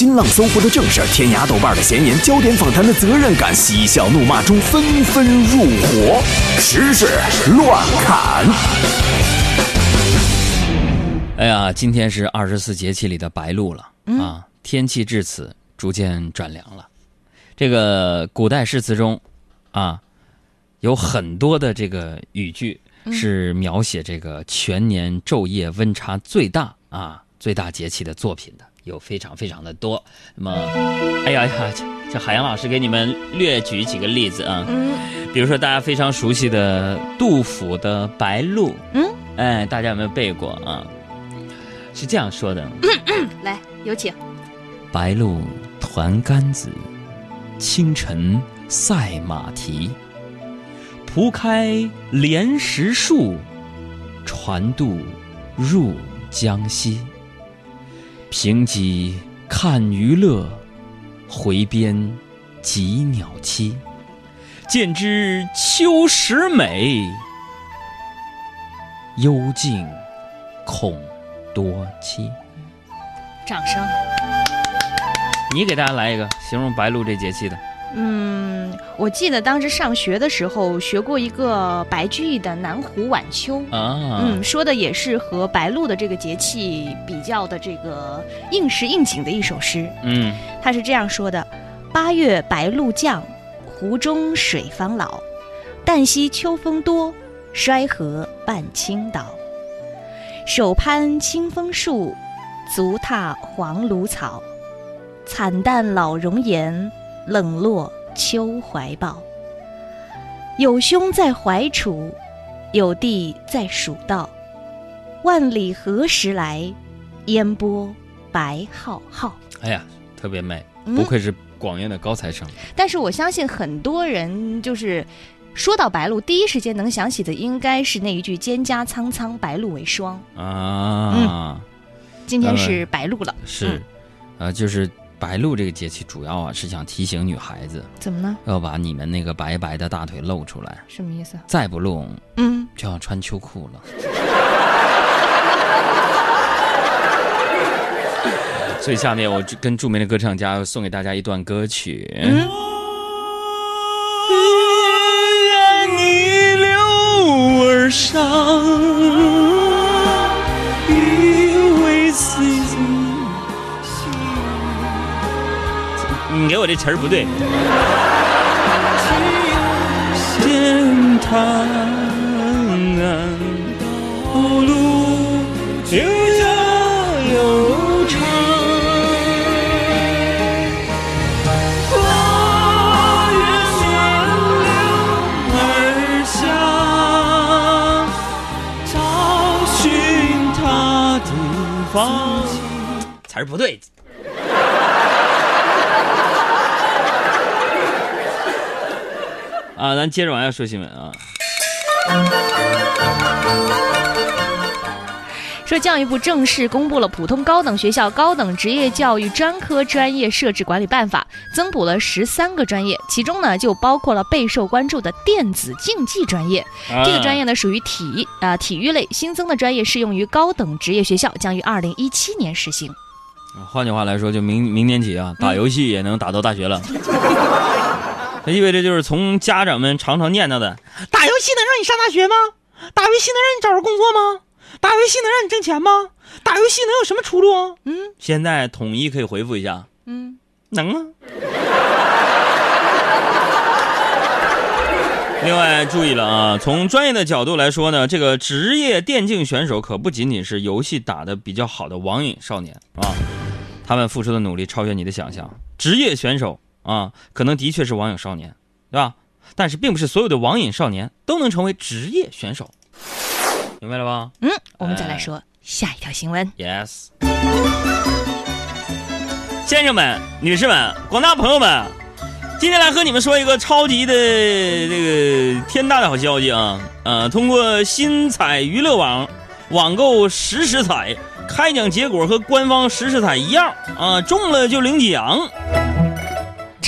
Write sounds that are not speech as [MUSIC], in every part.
新浪、搜狐的正事，天涯、豆瓣的闲言，焦点访谈的责任感，嬉笑怒骂中纷纷入伙，时事乱砍。哎呀，今天是二十四节气里的白露了啊！天气至此逐渐转凉了。这个古代诗词中啊，有很多的这个语句是描写这个全年昼夜温差最大啊、最大节气的作品的，有非常非常的多。那么，哎呀呀，这海洋老师给你们略举几个例子啊，嗯比如说大家非常熟悉的杜甫的《白鹭》，嗯，哎，大家有没有背过啊？是这样说的：来，有请。白鹭团干子，清晨赛马蹄。铺开莲石树，船渡入江西。平瘠看鱼乐，回边几鸟栖。见知秋时美，幽静恐多栖。掌声。你给大家来一个形容白露这节气的。嗯，我记得当时上学的时候学过一个白居易的《南湖晚秋》。啊，嗯，说的也是和白露的这个节气比较的这个应时应景的一首诗。嗯他是这样说的：“八月白露降，湖中水方老。旦夕秋风多，衰荷半倾倒。手攀清风树，足踏黄芦草。惨淡老容颜，冷落秋怀抱。有兄在怀楚，有弟在蜀道。万里何时来？烟波白浩浩。”哎呀，特别美，嗯不愧是广院的高材生。但是我相信很多人就是说到白露，第一时间能想起的应该是那一句“蒹葭苍苍，白露为霜啊，”。今天是白露了，是啊，呃，就是白露这个节气，主要啊是想提醒女孩子怎么呢？要把你们那个白白的大腿露出来，什么意思？再不露嗯，就要穿秋裤了。[LAUGHS] 所以下面我跟著名的歌唱家送给大家一段歌曲。嗯你给我这词儿不对。天堂岸，道路又长又长。花月逆流而下，找寻他的方。词儿不对。啊，咱接着往下说新闻啊。说教育部正式公布了《普通高等学校高等职业教育专科专业设置管理办法》，增补了十三个专业，其中呢就包括了备受关注的电子竞技专业。这个专业呢属于体啊、体育类，新增的专业适用于高等职业学校，将于二零一七年实行。换句话来说，就明明年起啊，打游戏也能打到大学了。[LAUGHS] [LAUGHS] 这意味着就是从家长们常常念叨的，打游戏能让你上大学吗？打游戏能让你找着工作吗？打游戏能让你挣钱吗？打游戏能有什么出路啊？嗯现在统一可以回复一下，嗯，能啊。[LAUGHS] 另外注意了啊，从专业的角度来说呢，这个职业电竞选手可不仅仅是游戏打得比较好的网瘾少年啊，他们付出的努力超越你的想象。职业选手啊，可能的确是网瘾少年，对吧？但是并不是所有的网瘾少年都能成为职业选手，明白了吧嗯，我们再来说下一条新闻。？Yes。先生们、女士们、广大朋友们，今天来和你们说一个超级的这个天大的好消息啊！呃，通过新彩娱乐网网购实时彩，开奖结果和官方实时彩一样啊，中了就领奖。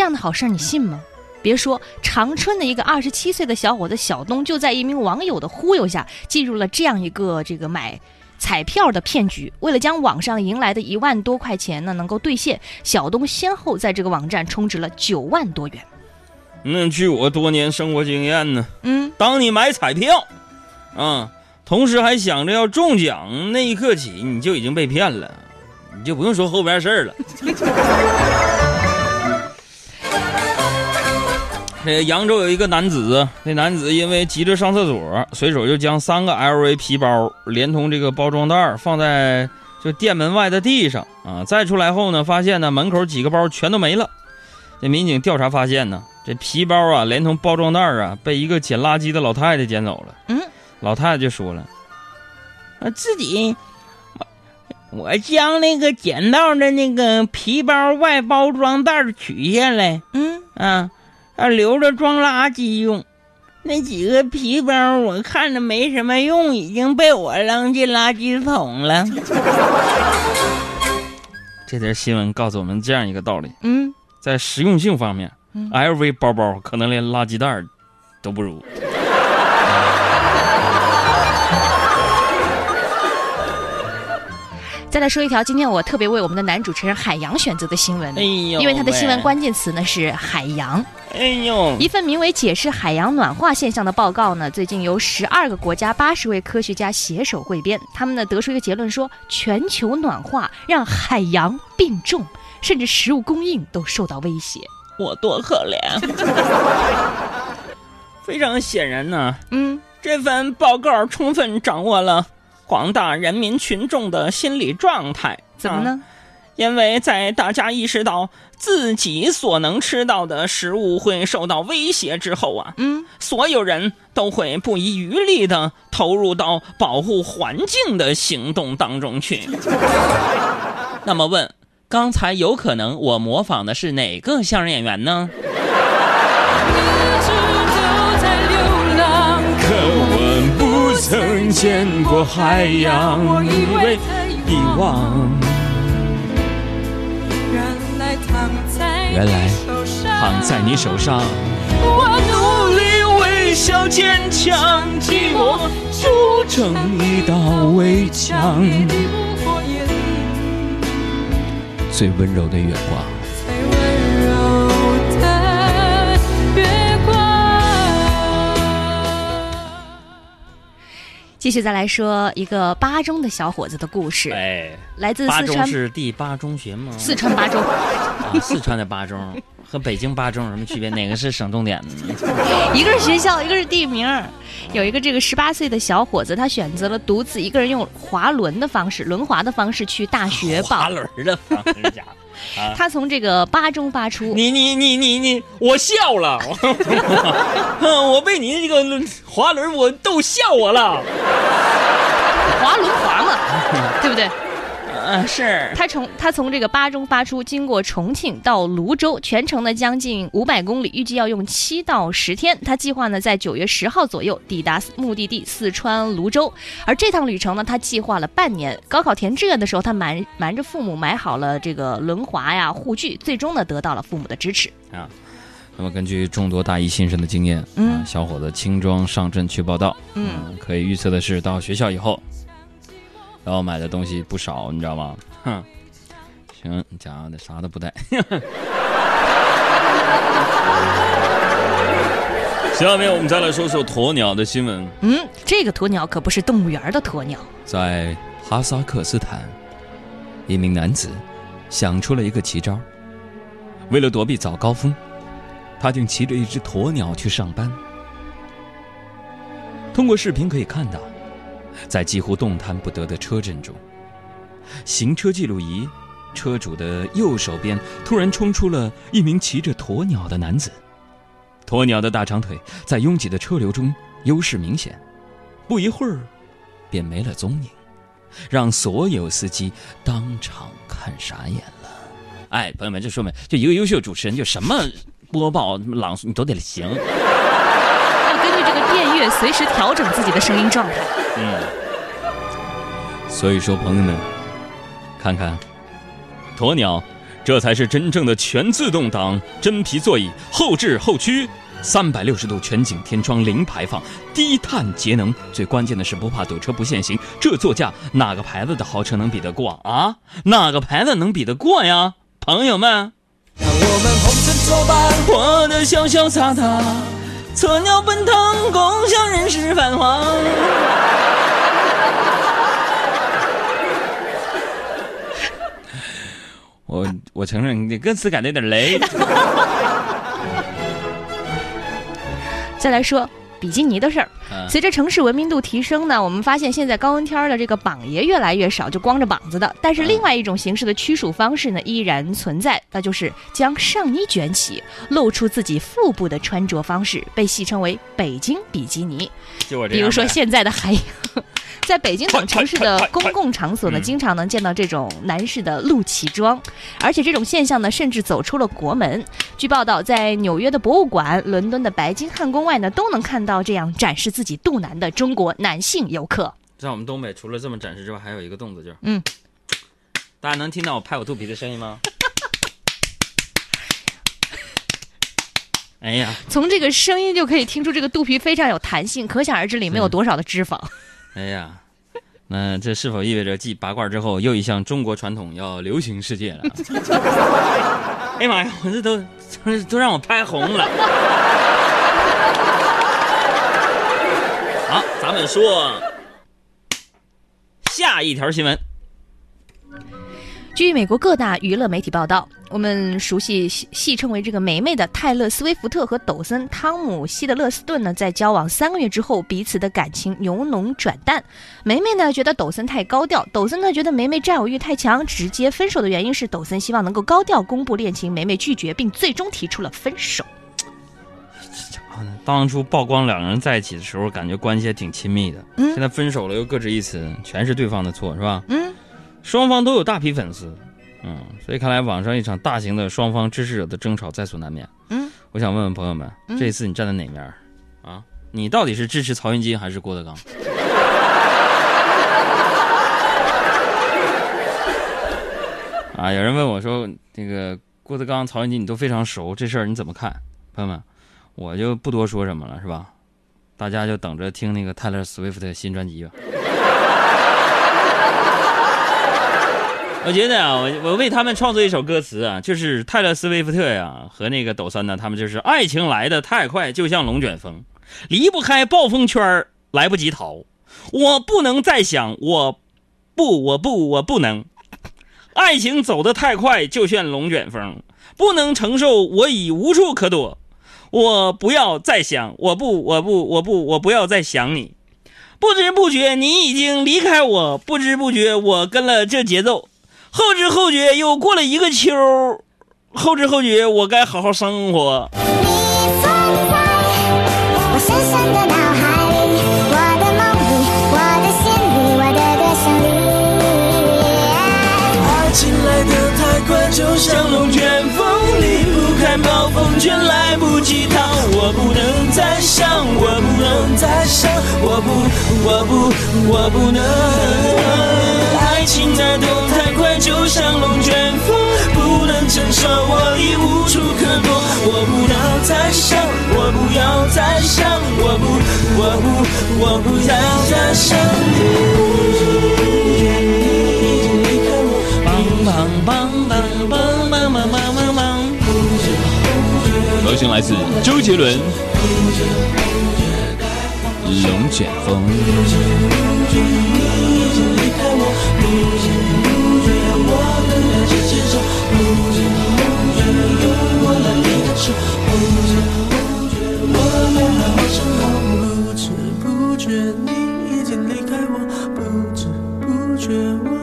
这样的好事儿你信吗？别说长春的一个二十七岁的小伙子小东，就在一名网友的忽悠下，进入了这样一个这个买彩票的骗局。为了将网上赢来的一万多块钱呢能够兑现，小东先后在这个网站充值了九万多元。那据我多年生活经验呢，嗯，当你买彩票，啊，同时还想着要中奖那一刻起，你就已经被骗了，你就不用说后边事儿了。这扬州有一个男子，那男子因为急着上厕所，随手就将三个 LV 皮包连同这个包装袋放在就店门外的地上啊。再出来后呢，发现呢门口几个包全都没了。这民警调查发现呢，这皮包啊连同包装袋啊被一个捡垃圾的老太太捡走了。嗯，老太太就说了，啊自己，我我将那个捡到的那个皮包外包装袋取下来，嗯，啊，啊留着装垃圾用。那几个皮包我看着没什么用，已经被我扔进垃圾桶了。这条新闻告诉我们这样一个道理：嗯，在实用性方面、嗯 l v 包包可能连垃圾袋都不如。再来说一条今天我特别为我们的男主持人海洋选择的新闻，哎呦，因为他的新闻关键词呢是海洋。哎呦，一份名为《解释海洋暖化现象》的报告呢，最近由十二个国家八十位科学家携手汇编，他们呢得出一个结论说，全球暖化让海洋病重，甚至食物供应都受到威胁。我多可怜。[LAUGHS] 非常显然呢，嗯，这份报告充分掌握了广大人民群众的心理状态。啊怎么呢？因为在大家意识到自己所能吃到的食物会受到威胁之后啊，嗯，所有人都会不遗余力地投入到保护环境的行动当中去。[LAUGHS] 那么问，刚才有可能我模仿的是哪个相声演员呢？曾见过海洋，以为遗忘。原来躺在你手上，我努力微笑坚强，寂寞筑成一道围墙。最温柔的月光。继续再来说一个巴中的小伙子的故事，哎，来自四川是第八中学吗？四川巴中，啊，四川的八中和北京八中有什么区别？哪个是省重点呢？[LAUGHS] 一个是学校，一个是地名。有一个这个十八岁的小伙子，他选择了独自一个人用滑轮的方式、轮滑的方式去大学报。滑轮的方式家伙。啊，他从这个八中发出，你你你你你，我笑了，我 [LAUGHS] 我被你这个滑轮我逗笑我了。滑轮滑嘛，对不对？嗯、是他从他从这个巴中发出，经过重庆到泸州，全程呢将近五百公里，预计要用七到十天。他计划呢在九月十号左右抵达目的地四川泸州，而这趟旅程呢他计划了半年。高考填志愿的时候，他瞒瞒着父母买好了这个轮滑呀护具，最终呢得到了父母的支持。啊，那么根据众多大一新生的经验，嗯啊，小伙子轻装上阵去报道，嗯，可以预测的是，到学校以后，然后买的东西不少，你知道吗？哼，行，家伙的啥都不带。[LAUGHS] 下面我们再来说说鸵鸟的新闻。嗯，这个鸵鸟可不是动物园的鸵鸟。在哈萨克斯坦，一名男子想出了一个奇招。为了躲避早高峰，他竟骑着一只鸵鸟去上班。通过视频可以看到，在几乎动弹不得的车阵中，行车记录仪车主的右手边突然冲出了一名骑着鸵鸟的男子。鸵鸟的大长腿在拥挤的车流中优势明显，不一会儿便没了踪影，让所有司机当场看傻眼了。哎，朋友们，这说明就一个优秀主持人，就什么播报、朗诵都得行。随时调整自己的声音状态。嗯，所以说，朋友们，看看鸵鸟，这才是真正的全自动挡真皮座椅，后置后驱，三百六十度全景天窗，零排放，低碳节能，最关键的是不怕堵车不限行。这座驾哪个牌子的豪车能比得过啊？哪个牌子能比得过呀？朋友们，让我们红尘作伴，活得潇潇洒洒，策鸟奔腾，共享人世繁华。我我承认你歌词改的有点雷。再来说比基尼的事儿。嗯随着城市文明度提升呢，我们发现现在高温天儿的这个膀爷越来越少，就光着膀子的。但是另外一种形式的驱暑方式呢，依然存在，那就是将上衣卷起，露出自己腹部的穿着方式，被戏称为“北京比基尼”。[LAUGHS] 比如说现在的海洋，在北京等城市的公共场所呢，嗯经常能见到这种男士的露脐装，而且这种现象呢，甚至走出了国门。据报道，在纽约的博物馆、伦敦的白金汉宫外呢，都能看到这样展示自己肚腩的中国男性游客。在我们东北，除了这么展示之外，还有一个动作就是，嗯，大家能听到我拍我肚皮的声音吗？[LAUGHS] 哎呀，从这个声音就可以听出，这个肚皮非常有弹性，可想而知里面有多少的脂肪。[LAUGHS] 哎呀，那这是否意味着继拔罐之后，又一项中国传统要流行世界了？[LAUGHS] 哎呀妈呀，我这都都都让我拍红了。好，咱们说下一条新闻。据美国各大娱乐媒体报道，我们熟悉戏戏称为这个“梅梅”的泰勒·斯威夫特和抖森汤姆·希德勒斯顿呢，在交往三个月之后，彼此的感情由浓转淡。梅梅呢觉得抖森太高调，抖森呢觉得梅梅占有欲太强，直接分手的原因是抖森希望能够高调公布恋情，梅梅拒绝，并最终提出了分手。当初曝光两个人在一起的时候，感觉关系还挺亲密的。嗯现在分手了又各执一词，全是对方的错，是吧？嗯，双方都有大批粉丝，嗯，所以看来网上一场大型的双方支持者的争吵在所难免。嗯，我想问问朋友们，嗯这一次你站在哪面儿啊？你到底是支持曹云金还是郭德纲？[LAUGHS] 啊，有人问我说，那个郭德纲、曹云金你都非常熟，这事儿你怎么看？朋友们，我就不多说什么了，是吧？大家就等着听那个泰勒·斯威夫特新专辑吧。我觉得啊，我我为他们创作一首歌词啊，就是泰勒·斯威夫特呀和那个抖森呢，他们就是爱情来的太快，就像龙卷风，离不开暴风圈来不及逃。我不能再想，我不，我不，我不能。爱情走得太快，就像龙卷风，不能承受，我已无处可躲。我不要再想，我不，我不，我不，我不要再想你。不知不觉，你已经离开我；不知不觉，我跟了这节奏。后知后觉，又过了一个秋儿。后知后觉，我该好好生活。你存在我深深的脑海里，我的梦里，我的心里，我的歌声里。爱情来得太快，就像龙在想，我不，我不，我不能。爱情在动太快，就像龙卷风，不能承受，我已无处可躲。我不要再想，我不要再想，我不，我不，我不要再想你。歌星来自周杰伦。龙卷风》。不知不觉你已经离开我，不知不觉我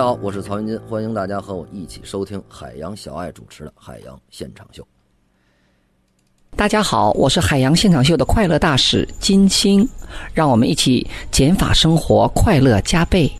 家好，我是曹云金，欢迎大家和我一起收听海洋小爱主持的《海洋现场秀》。大家好，我是海洋现场秀的快乐大使金星，让我们一起减法生活，快乐加倍。